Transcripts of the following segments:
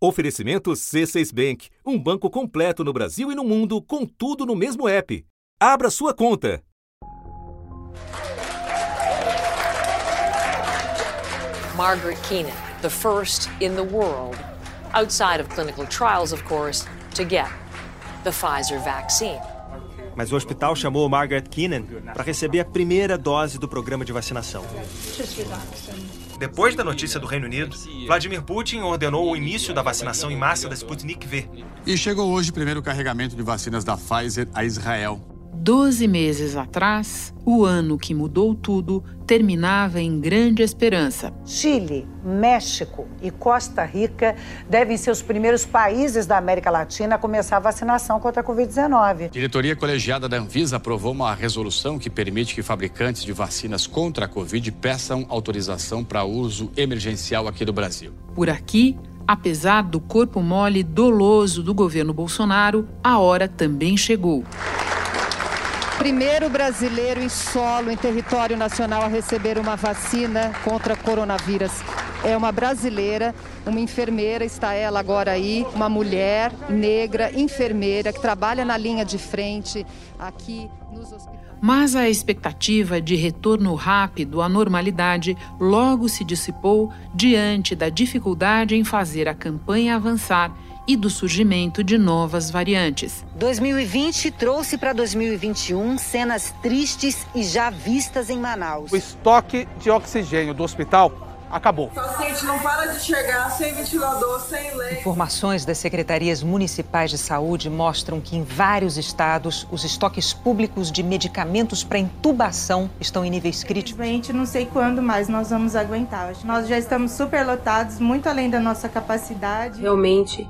Oferecimento C6 Bank, um banco completo no Brasil e no mundo, com tudo no mesmo app. Abra sua conta. Margaret Keenan, the first in the world, outside of clinical trials, of course, to get the Pfizer vaccine. Mas o hospital chamou Margaret Keenan para receber a primeira dose do programa de vacinação. Depois da notícia do Reino Unido, Vladimir Putin ordenou o início da vacinação em massa da Sputnik V. E chegou hoje o primeiro carregamento de vacinas da Pfizer a Israel. Doze meses atrás, o ano que mudou tudo terminava em grande esperança. Chile, México e Costa Rica devem ser os primeiros países da América Latina a começar a vacinação contra a Covid-19. A diretoria colegiada da Anvisa aprovou uma resolução que permite que fabricantes de vacinas contra a Covid peçam autorização para uso emergencial aqui no Brasil. Por aqui, apesar do corpo mole doloso do governo Bolsonaro, a hora também chegou. Primeiro brasileiro em solo, em território nacional, a receber uma vacina contra coronavírus. É uma brasileira, uma enfermeira, está ela agora aí, uma mulher negra, enfermeira, que trabalha na linha de frente aqui nos hospitais. Mas a expectativa de retorno rápido à normalidade logo se dissipou diante da dificuldade em fazer a campanha avançar e do surgimento de novas variantes. 2020 trouxe para 2021 cenas tristes e já vistas em Manaus. O estoque de oxigênio do hospital acabou. O paciente não para de chegar sem ventilador, sem lei. Informações das secretarias municipais de saúde mostram que em vários estados os estoques públicos de medicamentos para intubação estão em níveis críticos. Gente, não sei quando mais nós vamos aguentar. Nós já estamos super lotados, muito além da nossa capacidade. Realmente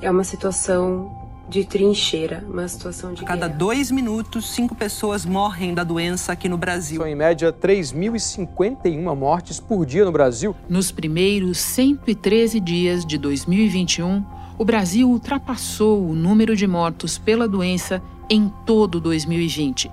é uma situação de trincheira, uma situação de. A cada guerra. dois minutos, cinco pessoas morrem da doença aqui no Brasil. São, em média, 3.051 mortes por dia no Brasil. Nos primeiros 113 dias de 2021, o Brasil ultrapassou o número de mortos pela doença em todo 2020.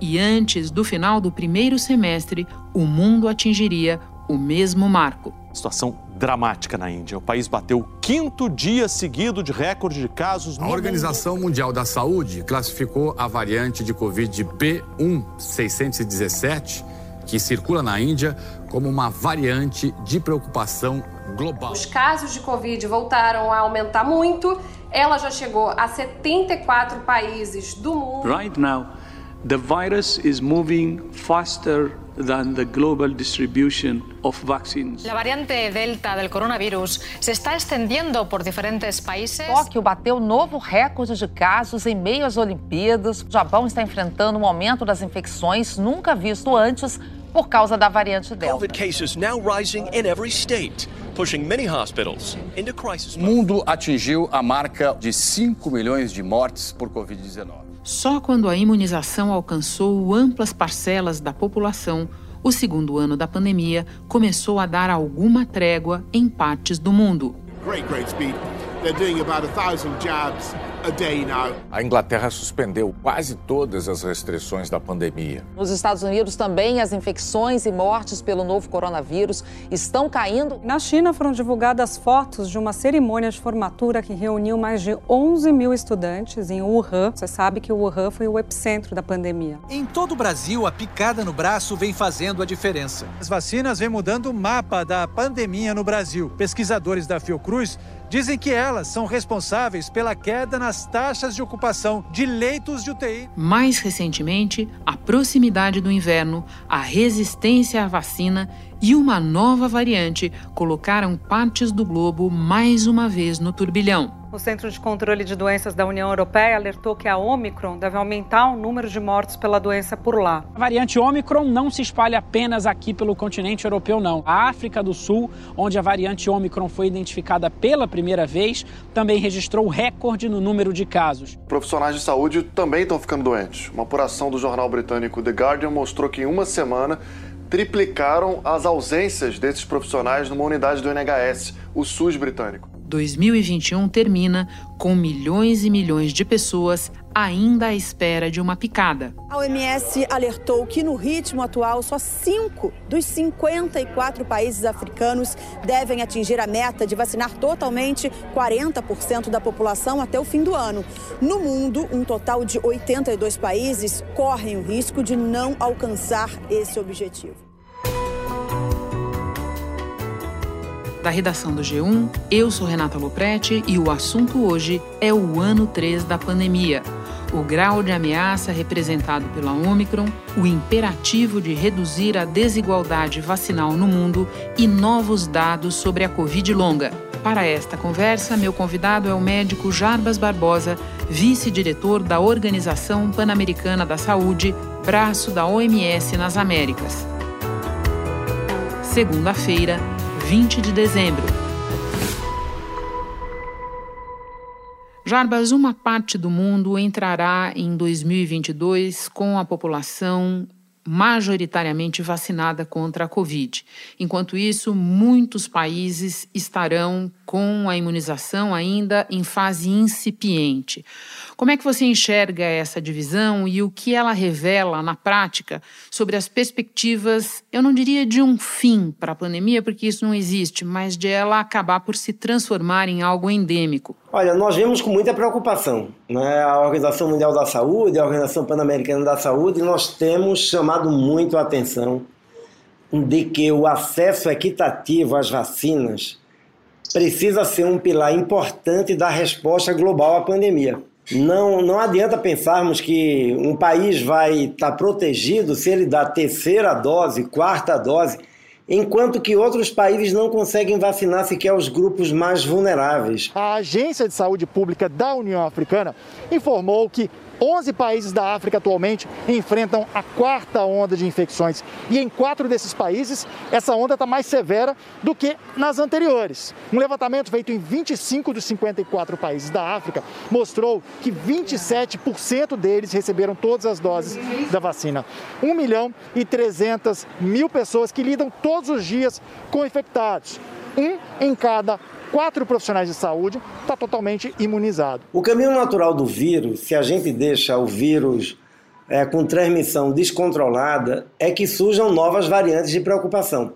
E antes do final do primeiro semestre, o mundo atingiria o mesmo marco. Situação dramática na Índia. O país bateu o quinto dia seguido de recorde de casos. A Organização Mundial da Saúde classificou a variante de Covid B1617, que circula na Índia, como uma variante de preocupação global. Os casos de Covid voltaram a aumentar muito. Ela já chegou a 74 países do mundo. Right now, the virus is moving faster than the global distribution of vaccines. La variante Delta del coronavirus se está extendiendo por diferentes países. Tóquio bateu novo recorde de casos em meio às Olimpíadas. O Japão está enfrentando um aumento das infecções nunca visto antes por causa da variante Delta. COVID cases now rising in every state. Pushing many hospitals into crisis. O mundo atingiu a marca de 5 milhões de mortes por Covid-19. Só quando a imunização alcançou amplas parcelas da população, o segundo ano da pandemia começou a dar alguma trégua em partes do mundo. Great, great A Inglaterra suspendeu quase todas as restrições da pandemia. Nos Estados Unidos também as infecções e mortes pelo novo coronavírus estão caindo. Na China foram divulgadas fotos de uma cerimônia de formatura que reuniu mais de 11 mil estudantes em Wuhan. Você sabe que Wuhan foi o epicentro da pandemia. Em todo o Brasil, a picada no braço vem fazendo a diferença. As vacinas vêm mudando o mapa da pandemia no Brasil. Pesquisadores da Fiocruz dizem que elas são responsáveis pela queda nas taxas de ocupação de leitos de UTI. Mais recentemente, a proximidade do inverno, a resistência à vacina e uma nova variante colocaram partes do globo mais uma vez no turbilhão. O Centro de Controle de Doenças da União Europeia alertou que a Omicron deve aumentar o número de mortos pela doença por lá. A variante Omicron não se espalha apenas aqui pelo continente europeu, não. A África do Sul, onde a variante Omicron foi identificada pela primeira vez, também registrou recorde no número de casos. Profissionais de saúde também estão ficando doentes. Uma apuração do jornal britânico The Guardian mostrou que em uma semana triplicaram as ausências desses profissionais numa unidade do NHS, o SUS britânico. 2021 termina com milhões e milhões de pessoas ainda à espera de uma picada. A OMS alertou que, no ritmo atual, só cinco dos 54 países africanos devem atingir a meta de vacinar totalmente 40% da população até o fim do ano. No mundo, um total de 82 países correm o risco de não alcançar esse objetivo. Da redação do G1, eu sou Renata Loprete e o assunto hoje é o ano 3 da pandemia. O grau de ameaça representado pela Omicron, o imperativo de reduzir a desigualdade vacinal no mundo e novos dados sobre a Covid longa. Para esta conversa, meu convidado é o médico Jarbas Barbosa, vice-diretor da Organização Pan-Americana da Saúde, braço da OMS nas Américas. Segunda-feira, 20 de dezembro. Jarbas, uma parte do mundo entrará em 2022 com a população majoritariamente vacinada contra a Covid. Enquanto isso, muitos países estarão com a imunização ainda em fase incipiente. Como é que você enxerga essa divisão e o que ela revela na prática sobre as perspectivas, eu não diria de um fim para a pandemia, porque isso não existe, mas de ela acabar por se transformar em algo endêmico? Olha, nós vemos com muita preocupação. Né? A Organização Mundial da Saúde, a Organização Pan-Americana da Saúde, nós temos chamado muito a atenção de que o acesso equitativo às vacinas precisa ser um pilar importante da resposta global à pandemia. Não, não adianta pensarmos que um país vai estar protegido se ele dá terceira dose, quarta dose enquanto que outros países não conseguem vacinar sequer os grupos mais vulneráveis. A Agência de Saúde Pública da União Africana informou que 11 países da África atualmente enfrentam a quarta onda de infecções. E em quatro desses países, essa onda está mais severa do que nas anteriores. Um levantamento feito em 25 dos 54 países da África mostrou que 27% deles receberam todas as doses da vacina. 1 milhão e 300 mil pessoas que lidam todos os dias com infectados. Um em cada quatro profissionais de saúde está totalmente imunizado. O caminho natural do vírus, se a gente deixa o vírus é, com transmissão descontrolada, é que surjam novas variantes de preocupação.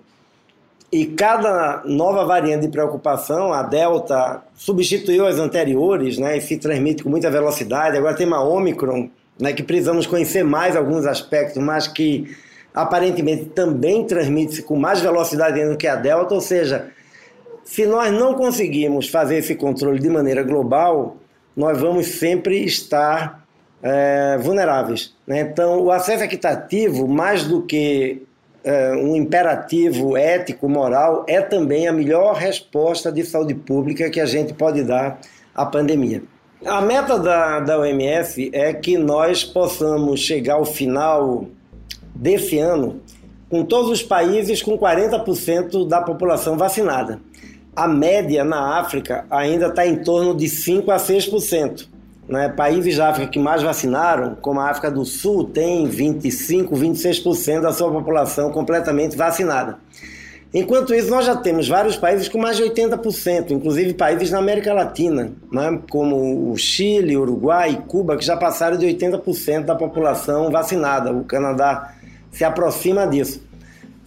E cada nova variante de preocupação, a Delta substituiu as anteriores né, e se transmite com muita velocidade. Agora tem uma Omicron, né, que precisamos conhecer mais alguns aspectos, mas que aparentemente também transmite-se com mais velocidade do que a Delta, ou seja, se nós não conseguirmos fazer esse controle de maneira global, nós vamos sempre estar é, vulneráveis. Né? Então, o acesso equitativo, mais do que é, um imperativo ético, moral, é também a melhor resposta de saúde pública que a gente pode dar à pandemia. A meta da, da OMS é que nós possamos chegar ao final desse ano com todos os países com 40% da população vacinada a média na África ainda está em torno de 5 a 6%. Né? Países da África que mais vacinaram, como a África do Sul, tem 25, 26% da sua população completamente vacinada. Enquanto isso, nós já temos vários países com mais de 80%, inclusive países na América Latina, né? como o Chile, Uruguai e Cuba, que já passaram de 80% da população vacinada. O Canadá se aproxima disso.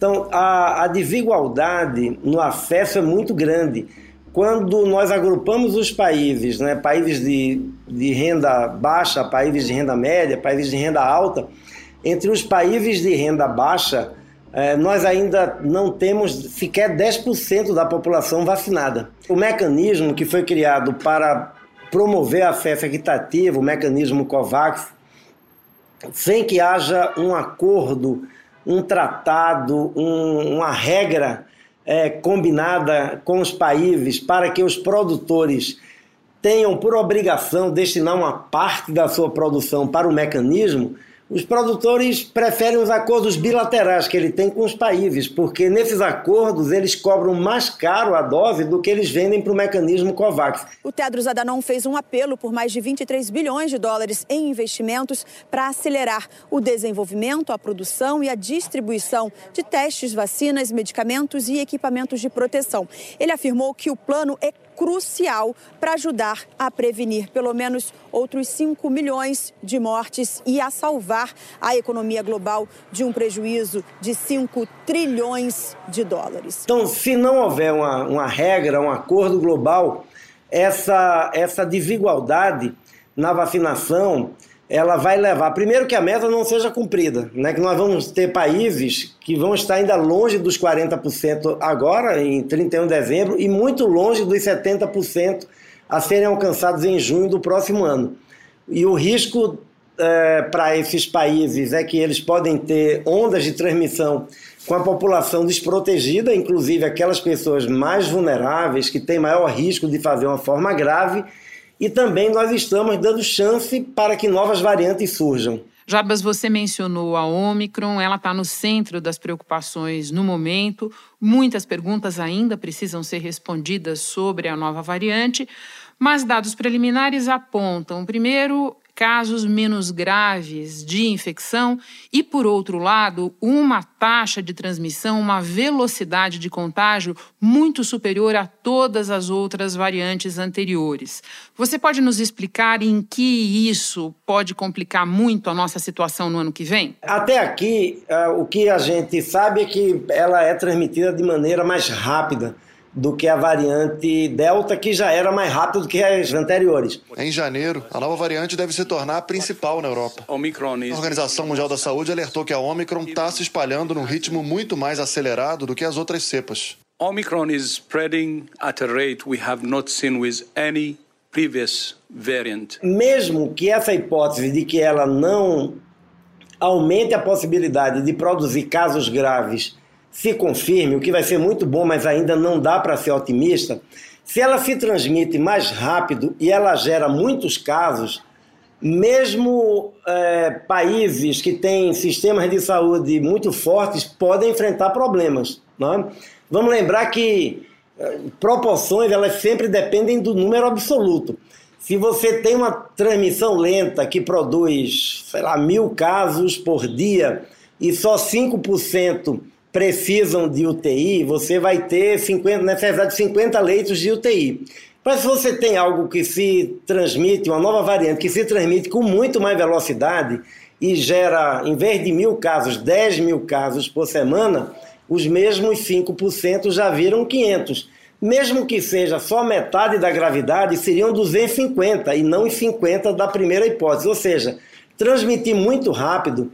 Então, a, a desigualdade no acesso é muito grande. Quando nós agrupamos os países, né, países de, de renda baixa, países de renda média, países de renda alta, entre os países de renda baixa, eh, nós ainda não temos sequer 10% da população vacinada. O mecanismo que foi criado para promover acesso equitativo, o mecanismo COVAX, sem que haja um acordo um tratado, um, uma regra é, combinada com os países para que os produtores tenham por obrigação destinar uma parte da sua produção para o mecanismo, os produtores preferem os acordos bilaterais que ele tem com os países, porque nesses acordos eles cobram mais caro a dose do que eles vendem para o mecanismo COVAX. O Tedros Adhanom fez um apelo por mais de 23 bilhões de dólares em investimentos para acelerar o desenvolvimento, a produção e a distribuição de testes, vacinas, medicamentos e equipamentos de proteção. Ele afirmou que o plano é crucial para ajudar a prevenir pelo menos outros 5 milhões de mortes e a salvar a economia global de um prejuízo de 5 trilhões de dólares. Então, se não houver uma, uma regra, um acordo global, essa, essa desigualdade na vacinação ela vai levar, primeiro, que a meta não seja cumprida, né? que nós vamos ter países que vão estar ainda longe dos 40% agora, em 31 de dezembro, e muito longe dos 70% a serem alcançados em junho do próximo ano. E o risco é, para esses países é que eles podem ter ondas de transmissão com a população desprotegida, inclusive aquelas pessoas mais vulneráveis, que têm maior risco de fazer uma forma grave e também nós estamos dando chance para que novas variantes surjam. Jarbas, você mencionou a Omicron, ela está no centro das preocupações no momento. Muitas perguntas ainda precisam ser respondidas sobre a nova variante, mas dados preliminares apontam, primeiro, casos menos graves de infecção e, por outro lado, uma taxa de transmissão, uma velocidade de contágio muito superior a todas as outras variantes anteriores. Você pode nos explicar em que isso pode complicar muito a nossa situação no ano que vem? Até aqui, uh, o que a gente sabe é que ela é transmitida de maneira mais rápida do que a variante Delta, que já era mais rápida do que as anteriores. Em janeiro, a nova variante deve se tornar a principal na Europa. A Organização Mundial da Saúde alertou que a Omicron está se espalhando num ritmo muito mais acelerado do que as outras cepas. Omicron is spreading at a rate we have not seen with any previous variant. Mesmo que essa hipótese de que ela não aumente a possibilidade de produzir casos graves se confirme, o que vai ser muito bom, mas ainda não dá para ser otimista, se ela se transmite mais rápido e ela gera muitos casos, mesmo é, países que têm sistemas de saúde muito fortes podem enfrentar problemas. Né? Vamos lembrar que é, proporções elas sempre dependem do número absoluto. Se você tem uma transmissão lenta que produz, sei lá, mil casos por dia e só 5% precisam de UTI, você vai ter 50, necessidade de 50 leitos de UTI. Mas se você tem algo que se transmite, uma nova variante que se transmite com muito mais velocidade e gera, em vez de mil casos, 10 mil casos por semana, os mesmos 5% já viram 500. Mesmo que seja só metade da gravidade, seriam 250 e não os 50 da primeira hipótese. Ou seja, transmitir muito rápido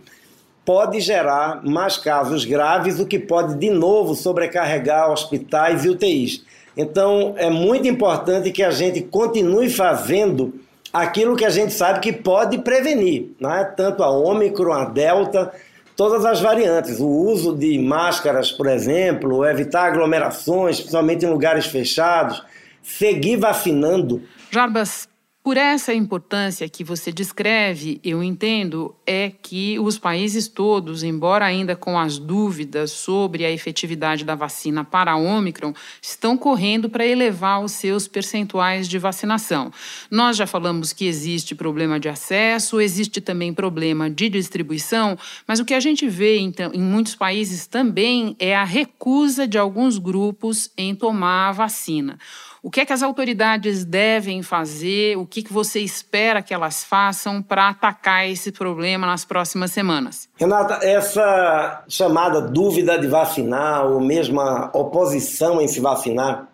pode gerar mais casos graves, o que pode de novo sobrecarregar hospitais e UTIs. Então é muito importante que a gente continue fazendo aquilo que a gente sabe que pode prevenir, né? tanto a Ômicron, a Delta, todas as variantes. O uso de máscaras, por exemplo, evitar aglomerações, principalmente em lugares fechados, seguir vacinando. Jarbas, por essa importância que você descreve, eu entendo é que os países todos, embora ainda com as dúvidas sobre a efetividade da vacina para a Omicron, estão correndo para elevar os seus percentuais de vacinação. Nós já falamos que existe problema de acesso, existe também problema de distribuição, mas o que a gente vê então, em muitos países também é a recusa de alguns grupos em tomar a vacina. O que é que as autoridades devem fazer? O que, que você espera que elas façam para atacar esse problema nas próximas semanas? Renata, essa chamada dúvida de vacinar, ou mesmo a oposição em se vacinar,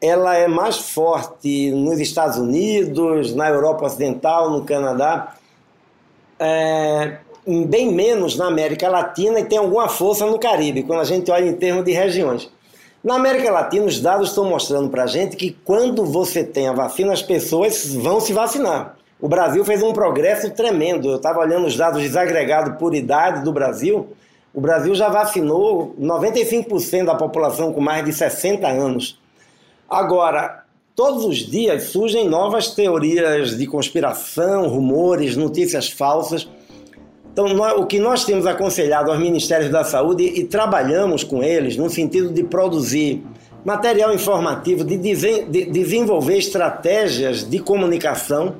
ela é mais forte nos Estados Unidos, na Europa Ocidental, no Canadá, é, bem menos na América Latina e tem alguma força no Caribe, quando a gente olha em termos de regiões. Na América Latina, os dados estão mostrando para a gente que quando você tem a vacina, as pessoas vão se vacinar. O Brasil fez um progresso tremendo. Eu estava olhando os dados desagregados por idade do Brasil. O Brasil já vacinou 95% da população com mais de 60 anos. Agora, todos os dias surgem novas teorias de conspiração, rumores, notícias falsas. Então, nós, o que nós temos aconselhado aos Ministérios da Saúde e trabalhamos com eles no sentido de produzir material informativo, de, de desenvolver estratégias de comunicação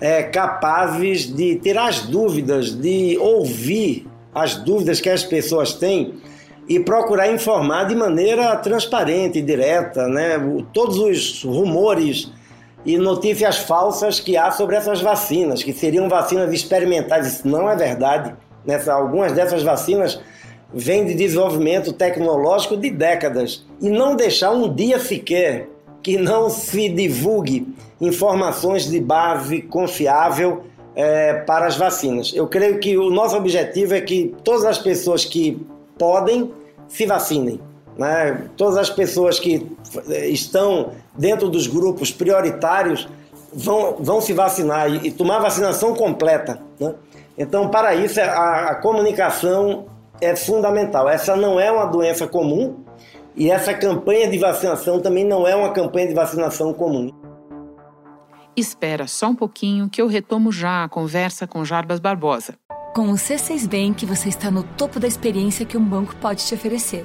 é, capazes de tirar as dúvidas, de ouvir as dúvidas que as pessoas têm, e procurar informar de maneira transparente e direta, né? Todos os rumores e notícias falsas que há sobre essas vacinas, que seriam vacinas experimentais, isso não é verdade. Nessa, algumas dessas vacinas vêm de desenvolvimento tecnológico de décadas e não deixar um dia sequer que não se divulgue informações de base confiável é, para as vacinas. Eu creio que o nosso objetivo é que todas as pessoas que podem se vacinem. Né? Todas as pessoas que estão dentro dos grupos prioritários vão, vão se vacinar e, e tomar vacinação completa. Né? Então, para isso, a, a comunicação é fundamental. Essa não é uma doença comum e essa campanha de vacinação também não é uma campanha de vacinação comum. Espera só um pouquinho que eu retomo já a conversa com Jarbas Barbosa. Com o C6 Bank, você está no topo da experiência que um banco pode te oferecer.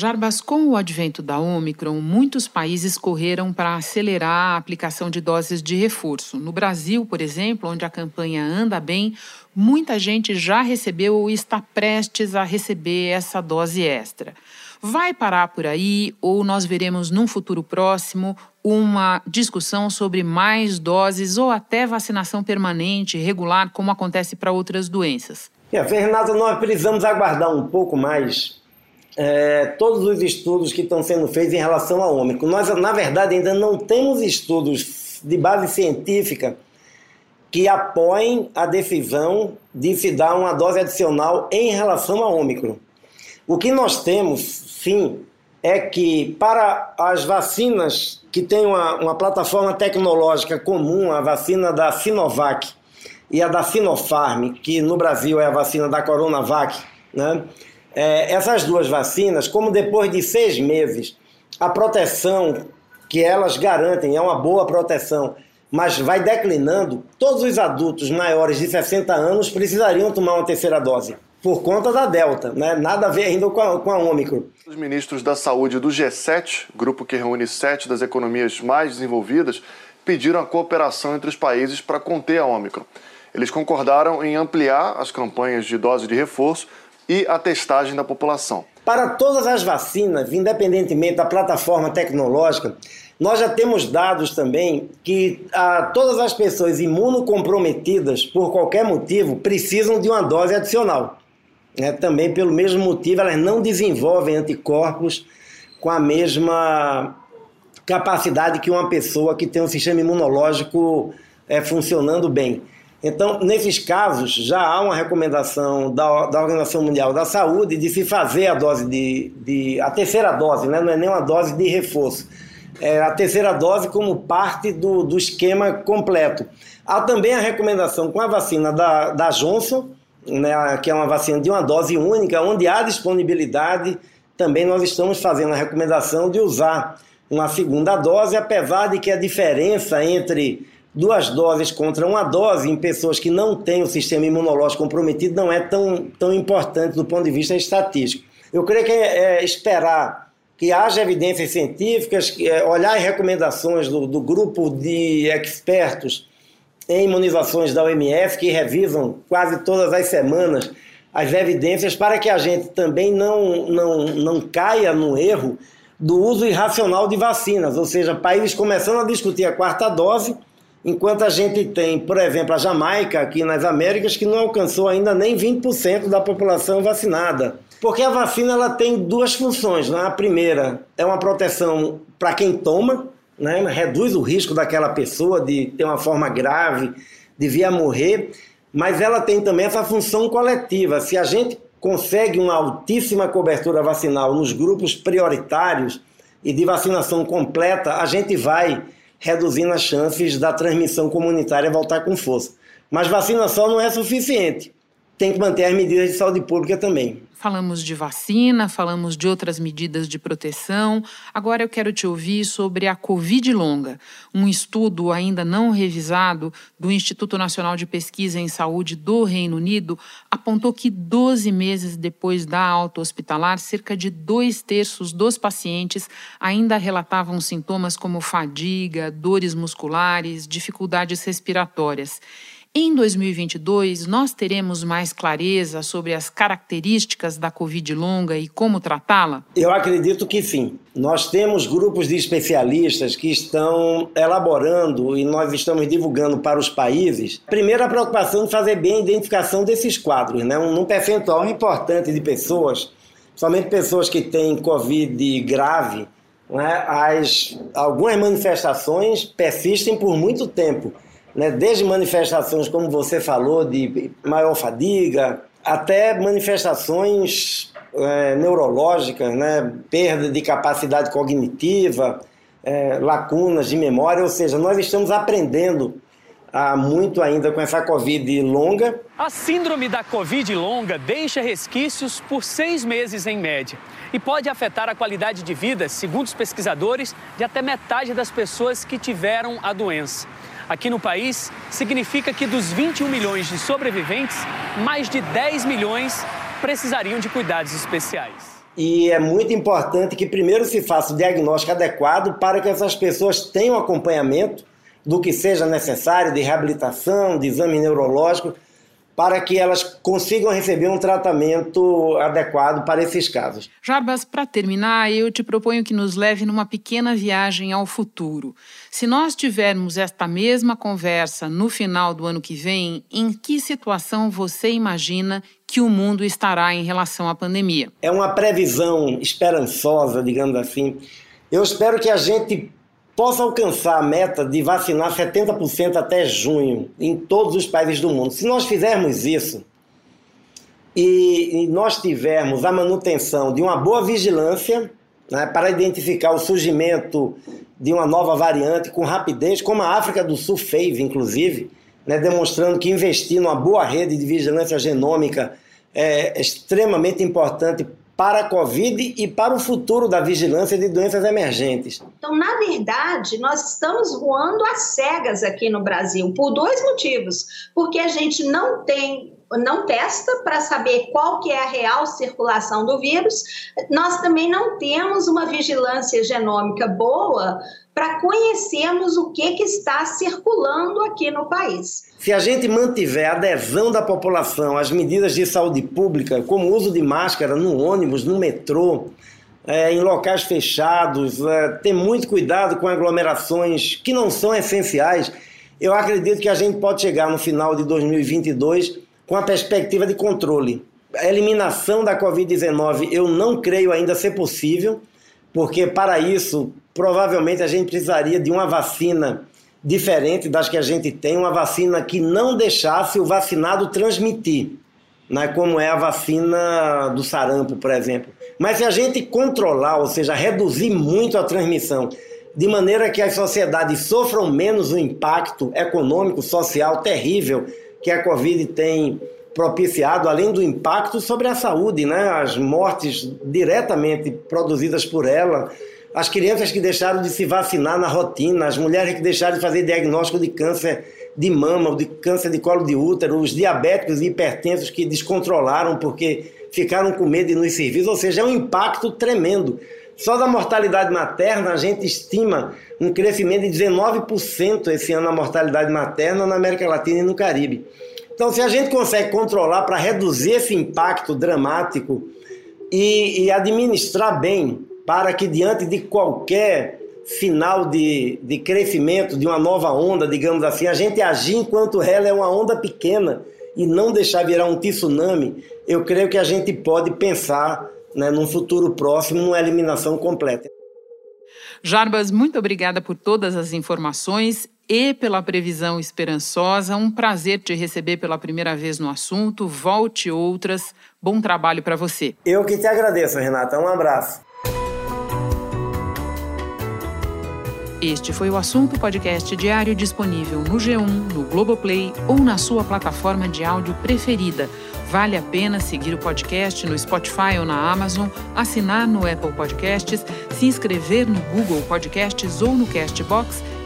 Jarbas, com o advento da Omicron, muitos países correram para acelerar a aplicação de doses de reforço. No Brasil, por exemplo, onde a campanha anda bem, muita gente já recebeu ou está prestes a receber essa dose extra. Vai parar por aí ou nós veremos num futuro próximo uma discussão sobre mais doses ou até vacinação permanente, regular, como acontece para outras doenças? É, Fernanda, nós precisamos aguardar um pouco mais é, todos os estudos que estão sendo feitos em relação ao Ômicron. Nós, na verdade, ainda não temos estudos de base científica que apoiem a decisão de se dar uma dose adicional em relação ao Ômicron. O que nós temos, sim, é que para as vacinas que têm uma, uma plataforma tecnológica comum, a vacina da Sinovac e a da Sinopharm, que no Brasil é a vacina da Coronavac, né? É, essas duas vacinas, como depois de seis meses, a proteção que elas garantem é uma boa proteção, mas vai declinando, todos os adultos maiores de 60 anos precisariam tomar uma terceira dose. Por conta da Delta, né? nada a ver ainda com a, com a. Os ministros da saúde do G7, grupo que reúne sete das economias mais desenvolvidas, pediram a cooperação entre os países para conter a Ômicron. Eles concordaram em ampliar as campanhas de dose de reforço e a testagem da população. Para todas as vacinas, independentemente da plataforma tecnológica, nós já temos dados também que ah, todas as pessoas imunocomprometidas, por qualquer motivo, precisam de uma dose adicional. É, também pelo mesmo motivo, elas não desenvolvem anticorpos com a mesma capacidade que uma pessoa que tem um sistema imunológico é, funcionando bem. Então, nesses casos, já há uma recomendação da, da Organização Mundial da Saúde de se fazer a dose de, de a terceira dose, né? não é nem uma dose de reforço, é a terceira dose como parte do, do esquema completo. Há também a recomendação com a vacina da, da Johnson, né, que é uma vacina de uma dose única, onde há disponibilidade, também nós estamos fazendo a recomendação de usar uma segunda dose, apesar de que a diferença entre duas doses contra uma dose em pessoas que não têm o sistema imunológico comprometido não é tão, tão importante do ponto de vista estatístico. Eu creio que é, é esperar que haja evidências científicas, é, olhar as recomendações do, do grupo de expertos em imunizações da OMS, que revisam quase todas as semanas as evidências, para que a gente também não, não, não caia no erro do uso irracional de vacinas, ou seja, países começando a discutir a quarta dose Enquanto a gente tem, por exemplo, a Jamaica aqui nas Américas que não alcançou ainda nem 20% da população vacinada. Porque a vacina ela tem duas funções. Né? A primeira é uma proteção para quem toma, né? reduz o risco daquela pessoa de ter uma forma grave, de vir a morrer, mas ela tem também essa função coletiva. Se a gente consegue uma altíssima cobertura vacinal nos grupos prioritários e de vacinação completa, a gente vai reduzindo as chances da transmissão comunitária voltar com força. Mas vacina só não é suficiente. Tem que manter as medidas de saúde pública também. Falamos de vacina, falamos de outras medidas de proteção. Agora eu quero te ouvir sobre a Covid longa. Um estudo ainda não revisado do Instituto Nacional de Pesquisa em Saúde do Reino Unido apontou que 12 meses depois da alta hospitalar, cerca de dois terços dos pacientes ainda relatavam sintomas como fadiga, dores musculares, dificuldades respiratórias. Em 2022, nós teremos mais clareza sobre as características da Covid longa e como tratá-la? Eu acredito que sim. Nós temos grupos de especialistas que estão elaborando e nós estamos divulgando para os países. Primeiro, a preocupação de fazer bem a identificação desses quadros, né? um, percentual importante de pessoas, somente pessoas que têm Covid grave, né? As, algumas manifestações persistem por muito tempo né? desde manifestações, como você falou, de maior fadiga, até manifestações é, neurológicas, né? perda de capacidade cognitiva, é, lacunas de memória, ou seja, nós estamos aprendendo há muito ainda com essa Covid longa. A síndrome da Covid longa deixa resquícios por seis meses em média e pode afetar a qualidade de vida, segundo os pesquisadores, de até metade das pessoas que tiveram a doença aqui no país significa que dos 21 milhões de sobreviventes, mais de 10 milhões precisariam de cuidados especiais. E é muito importante que primeiro se faça o diagnóstico adequado para que essas pessoas tenham acompanhamento do que seja necessário de reabilitação, de exame neurológico, para que elas consigam receber um tratamento adequado para esses casos. Jarbas, para terminar, eu te proponho que nos leve numa pequena viagem ao futuro. Se nós tivermos esta mesma conversa no final do ano que vem, em que situação você imagina que o mundo estará em relação à pandemia? É uma previsão esperançosa, digamos assim. Eu espero que a gente possa alcançar a meta de vacinar 70% até junho em todos os países do mundo. Se nós fizermos isso e, nós tivermos a manutenção de uma boa vigilância né, para identificar o surgimento de uma nova variante com rapidez, como a África do Sul fez, inclusive, né, demonstrando que investir numa boa rede de vigilância genômica é extremamente importante para a Covid e para o futuro da vigilância de doenças emergentes. Então, na verdade, nós estamos voando às cegas aqui no Brasil por dois motivos. Porque a gente não tem não testa para saber qual que é a real circulação do vírus. Nós também não temos uma vigilância genômica boa para conhecermos o que, que está circulando aqui no país. Se a gente mantiver a adesão da população às medidas de saúde pública, como o uso de máscara no ônibus, no metrô, é, em locais fechados, é, ter muito cuidado com aglomerações que não são essenciais, eu acredito que a gente pode chegar no final de 2022 com a perspectiva de controle. A eliminação da Covid-19 eu não creio ainda ser possível, porque para isso provavelmente a gente precisaria de uma vacina diferente das que a gente tem, uma vacina que não deixasse o vacinado transmitir, né, como é a vacina do sarampo, por exemplo. Mas se a gente controlar, ou seja, reduzir muito a transmissão, de maneira que as sociedades sofram menos o impacto econômico, social terrível que a Covid tem propiciado, além do impacto sobre a saúde, né, as mortes diretamente produzidas por ela, as crianças que deixaram de se vacinar na rotina, as mulheres que deixaram de fazer diagnóstico de câncer de mama, de câncer de colo de útero, os diabéticos e hipertensos que descontrolaram porque ficaram com medo de nos serviços, ou seja, é um impacto tremendo. Só da mortalidade materna, a gente estima um crescimento de 19% esse ano na mortalidade materna na América Latina e no Caribe. Então, se a gente consegue controlar para reduzir esse impacto dramático e, e administrar bem para que diante de qualquer sinal de, de crescimento de uma nova onda, digamos assim, a gente agir enquanto ela é uma onda pequena e não deixar virar um tsunami, eu creio que a gente pode pensar né, num futuro próximo numa eliminação completa. Jarbas, muito obrigada por todas as informações e pela previsão esperançosa. Um prazer te receber pela primeira vez no assunto. Volte outras. Bom trabalho para você. Eu que te agradeço, Renata. Um abraço. Este foi o assunto podcast diário disponível no G1, no Globoplay ou na sua plataforma de áudio preferida. Vale a pena seguir o podcast no Spotify ou na Amazon, assinar no Apple Podcasts, se inscrever no Google Podcasts ou no Castbox